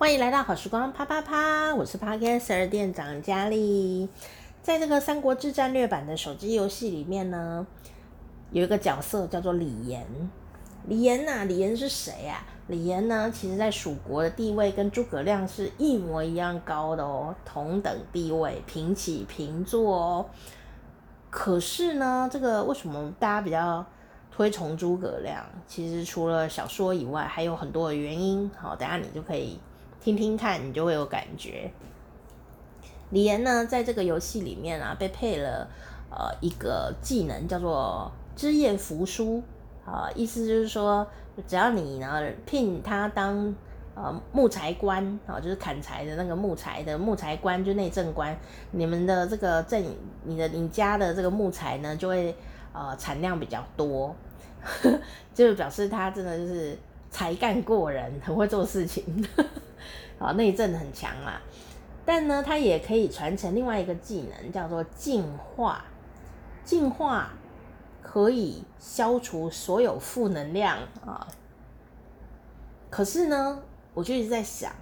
欢迎来到好时光啪啪啪，我是 Podcaster 店长佳丽。在这个《三国志战略版》的手机游戏里面呢，有一个角色叫做李严。李严呐，李严是谁呀？李严呢，其实在蜀国的地位跟诸葛亮是一模一样高的哦，同等地位，平起平坐哦。可是呢，这个为什么大家比较推崇诸葛亮？其实除了小说以外，还有很多的原因。好，等下你就可以。听听看，你就会有感觉。李岩呢，在这个游戏里面啊，被配了呃一个技能，叫做枝叶扶疏啊，意思就是说，只要你呢聘他当呃木材官啊，就是砍柴的那个木材的木材官，就内政官，你们的这个镇，你的你家的这个木材呢，就会呃产量比较多，就表示他真的就是才干过人，很会做事情。啊，内政很强啦，但呢，它也可以传承另外一个技能，叫做净化。净化可以消除所有负能量啊。可是呢，我就一直在想，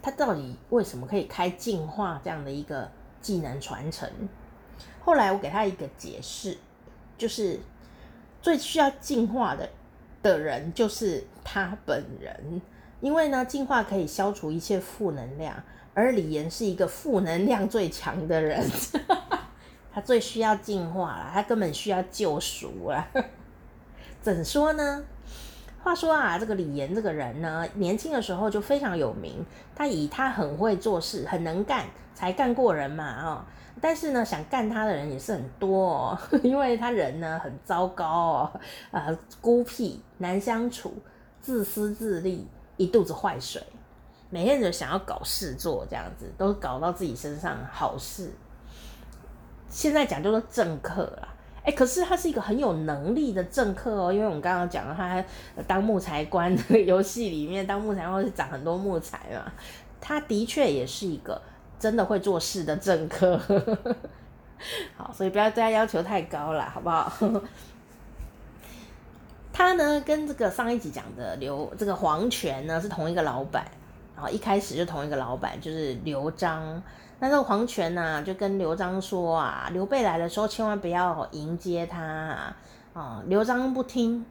他到底为什么可以开净化这样的一个技能传承？后来我给他一个解释，就是最需要净化的的人就是他本人。因为呢，净化可以消除一切负能量，而李岩是一个负能量最强的人，他最需要净化了，他根本需要救赎啊！怎说呢？话说啊，这个李岩这个人呢，年轻的时候就非常有名，他以他很会做事、很能干，才干过人嘛啊、但是呢，想干他的人也是很多哦，因为他人呢很糟糕哦，啊、孤僻、难相处、自私自利。一肚子坏水，每天就想要搞事做，这样子都搞到自己身上好事。现在讲就是政客啦，哎、可是他是一个很有能力的政客哦，因为我们刚刚讲了，他当木材官 游戏里面当木材官是长很多木材嘛，他的确也是一个真的会做事的政客。好，所以不要对他要求太高了，好不好？他呢，跟这个上一集讲的刘这个黄权呢是同一个老板，然后一开始就同一个老板，就是刘璋。那这个黄权呢、就跟刘璋说啊，刘备来的时候千万不要迎接他啊。啊，刘璋不听，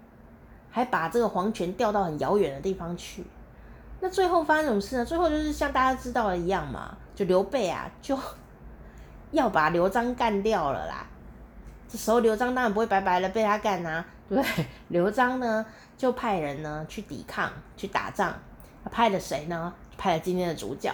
还把这个黄权调到很遥远的地方去。那最后发生什么事呢？最后就是像大家知道的一样嘛，就刘备啊，就要把刘璋干掉了啦。这时候刘璋当然不会白白的被他干啊。对，刘璋呢就派人呢去抵抗，去打仗。派了谁呢？派了今天的主角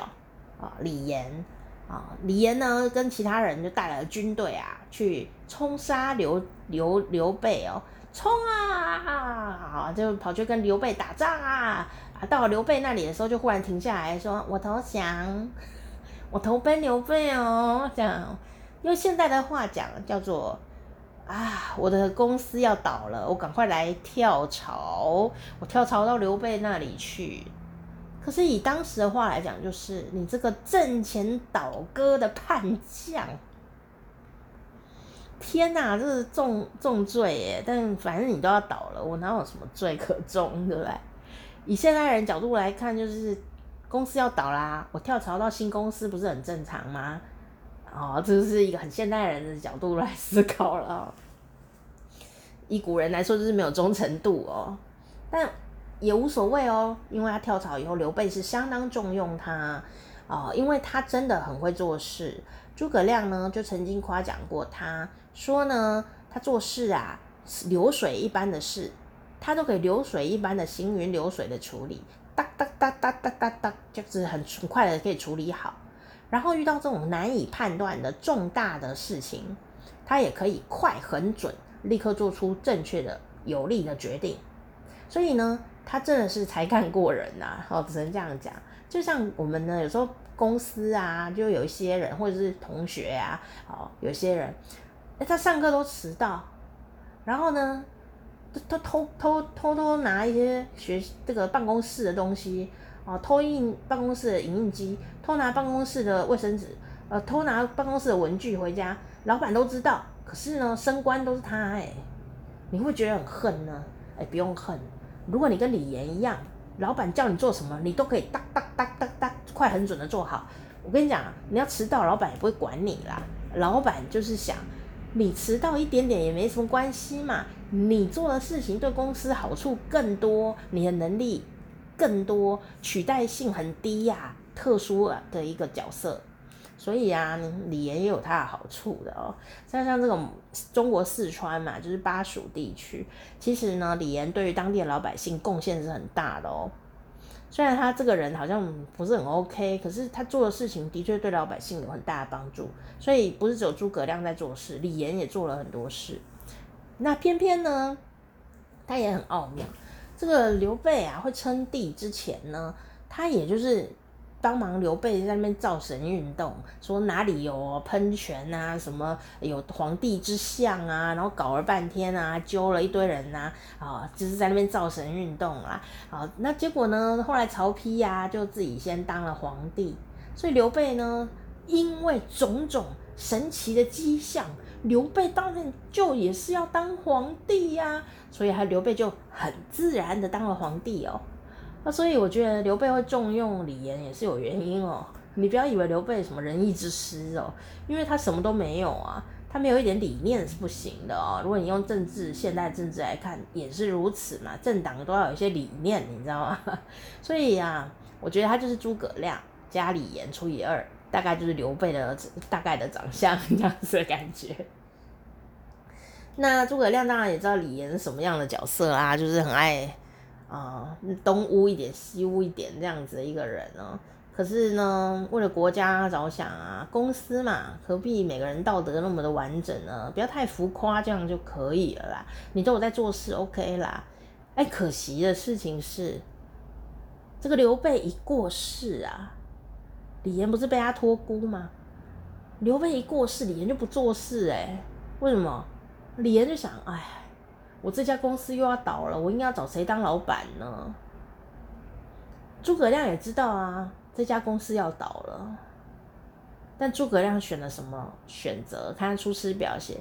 啊，李严啊。李严呢跟其他人就带来了军队啊，去冲杀刘刘刘备哦，冲啊！就跑去跟刘备打仗啊。啊，到了刘备那里的时候，就忽然停下来说：“我投降，我投奔刘备哦。”这样用现在的话讲叫做。啊，我的公司要倒了，我赶快来跳槽，我跳槽到刘备那里去。可是以当时的话来讲，就是你这个阵前倒戈的叛将，天哪，这是重重罪耶！但反正你都要倒了，我哪有什么罪可重，对不对？以现代人角度来看，就是公司要倒啦，我跳槽到新公司不是很正常吗？哦，这是一个很现代人的角度来思考了。以古人来说，就是没有忠诚度哦，但也无所谓哦，因为他跳槽以后，刘备是相当重用他哦，因为他真的很会做事。诸葛亮呢，就曾经夸奖过他，说呢，他做事啊，流水一般的事，他都可以流水一般的行云流水的处理，哒哒哒哒哒哒哒，就是很很快的可以处理好。然后遇到这种难以判断的重大的事情，他也可以快很准，立刻做出正确的有利的决定。所以呢，他真的是才干过人呐、啊，哦，只能这样讲。就像我们呢，有时候公司啊，就有一些人或者是同学啊，哦，有些人，哎，他上课都迟到，然后呢，他偷偷偷偷拿一些学这个办公室的东西。哦，偷印办公室的影印机，偷拿办公室的卫生纸，呃，偷拿办公室的文具回家，老板都知道。可是呢，升官都是他哎，你会觉得很恨呢？哎，不用恨。如果你跟李岩一样，老板叫你做什么，你都可以哒哒哒哒哒，快很准的做好。我跟你讲，你要迟到，老板也不会管你啦。老板就是想，你迟到一点点也没什么关系嘛，你做的事情对公司好处更多，你的能力更多，取代性很低呀、特殊的一个角色。所以啊，李严也有他的好处的哦。像像这种中国四川嘛，就是巴蜀地区，其实呢，李严对于当地的老百姓贡献是很大的哦。虽然他这个人好像不是很 OK，可是他做的事情的确对老百姓有很大的帮助。所以不是只有诸葛亮在做事，李严也做了很多事。那偏偏呢，他也很奥妙。这个刘备啊，会称帝之前呢，他也就是。帮忙刘备在那边造神运动，说哪里有喷泉啊，什么有皇帝之像啊，然后搞了半天啊，揪了一堆人呐，啊，就是在那边造神运动啦，啊，那结果呢，后来曹丕呀就自己先当了皇帝，所以刘备呢，因为种种神奇的迹象，刘备当然就也是要当皇帝呀，所以他刘备就很自然的当了皇帝哦。那所以我觉得刘备会重用李严也是有原因哦。你不要以为刘备什么仁义之师哦，因为他什么都没有啊，他没有一点理念是不行的哦。如果你用政治现代政治来看也是如此嘛，政党都要有一些理念，你知道吗？所以呀、啊，我觉得他就是诸葛亮加李严除以二，大概就是刘备的大概的长相 这样子的感觉。那诸葛亮当然也知道李严是什么样的角色啊，就是很爱。啊、东屋一点，西屋一点这样子的一个人呢，可是呢，为了国家着想啊，公司嘛，何必每个人道德那么的完整呢？不要太浮夸，这样就可以了啦。你都有在做事，OK 啦。哎，可惜的事情是，这个刘备一过世啊，李严不是被他托孤吗？刘备一过世，李严就不做事哎、为什么？李严就想，哎。我这家公司又要倒了，我应该找谁当老板呢？诸葛亮也知道啊，这家公司要倒了，但诸葛亮选了什么选择？看他出师表写，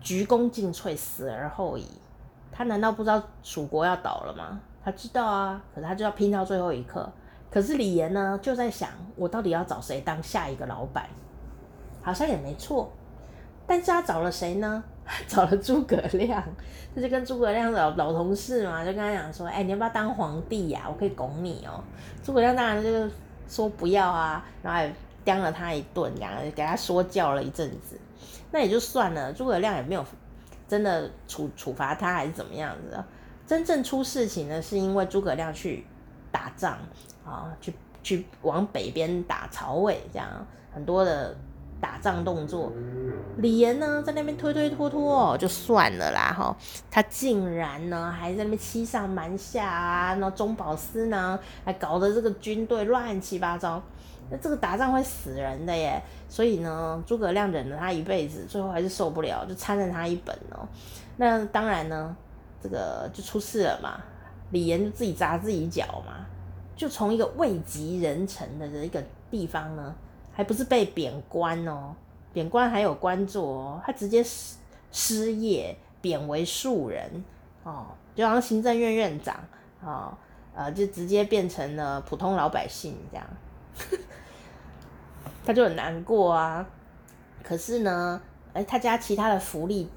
鞠躬尽瘁，死而后已。他难道不知道蜀国要倒了吗？他知道啊，可是他就要拼到最后一刻。可是李严呢，就在想，我到底要找谁当下一个老板？好像也没错，但是他找了谁呢？找了诸葛亮，他就跟诸葛亮老老同事嘛，就跟他讲说：“哎、你要不要当皇帝呀、我可以拱你哦、”诸葛亮当然就是说不要啊，然后还刁了他一顿，两个人给他说教了一阵子。那也就算了，诸葛亮也没有真的处处罚他，还是怎么样子的。真正出事情呢，是因为诸葛亮去打仗啊，去去往北边打曹魏，这样很多的。打仗动作，李严呢在那边推推拖拖就算了啦哈，他竟然呢还在那边欺上瞒下啊，然后中饱私囊，还搞得这个军队乱七八糟，那这个打仗会死人的耶，所以呢诸葛亮忍了他一辈子，最后还是受不了，就参了他一本哦。那当然呢，这个就出事了嘛，李严就自己砸自己脚嘛，就从一个位极人臣的一个地方呢。还不是被贬官哦，贬官还有官做哦，他直接失失业，贬为庶人哦，就好像行政院院长哦，呃，就直接变成了普通老百姓这样，他就很难过啊。可是呢，哎，他家其他的福利，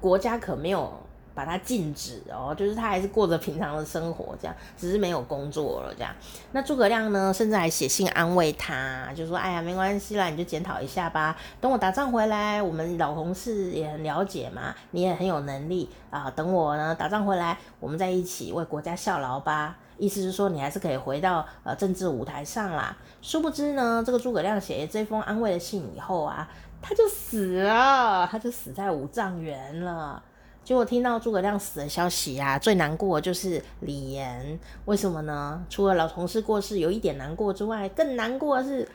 国家可没有。把他禁止哦，就是他还是过着平常的生活，这样，只是没有工作了这样。那诸葛亮呢，甚至还写信安慰他，就说：“哎呀，没关系啦，你就检讨一下吧。等我打仗回来，我们老同事也很了解嘛，你也很有能力啊。等我呢打仗回来，我们在一起为国家效劳吧。意思是说，你还是可以回到呃政治舞台上啦。殊不知呢，这个诸葛亮写这封安慰的信以后啊，他就死了，他就死在五丈原了。”结果听到诸葛亮死的消息啊，最难过的就是李严。为什么呢？除了老同事过世有一点难过之外，更难过的是，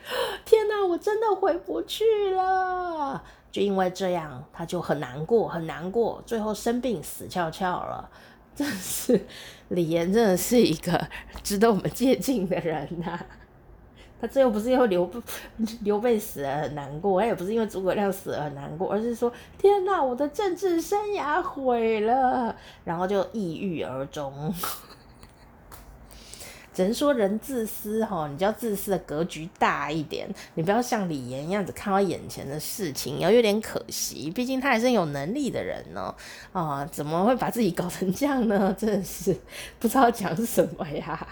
天哪，我真的回不去了。就因为这样，他就很难过，很难过，最后生病死翘翘了。真是李严，真的是一个 值得我们借鉴的人呐、他最后不是因为刘备刘备死了很难过，他也不是因为诸葛亮死了很难过，而是说天哪，我的政治生涯毁了，然后就抑郁而终。只能说人自私哈，你就要自私的格局大一点，你不要像李严一样子看到眼前的事情，要有点可惜，毕竟他还是有能力的人呢。啊，怎么会把自己搞成这样呢？真的是 不知道讲什么呀。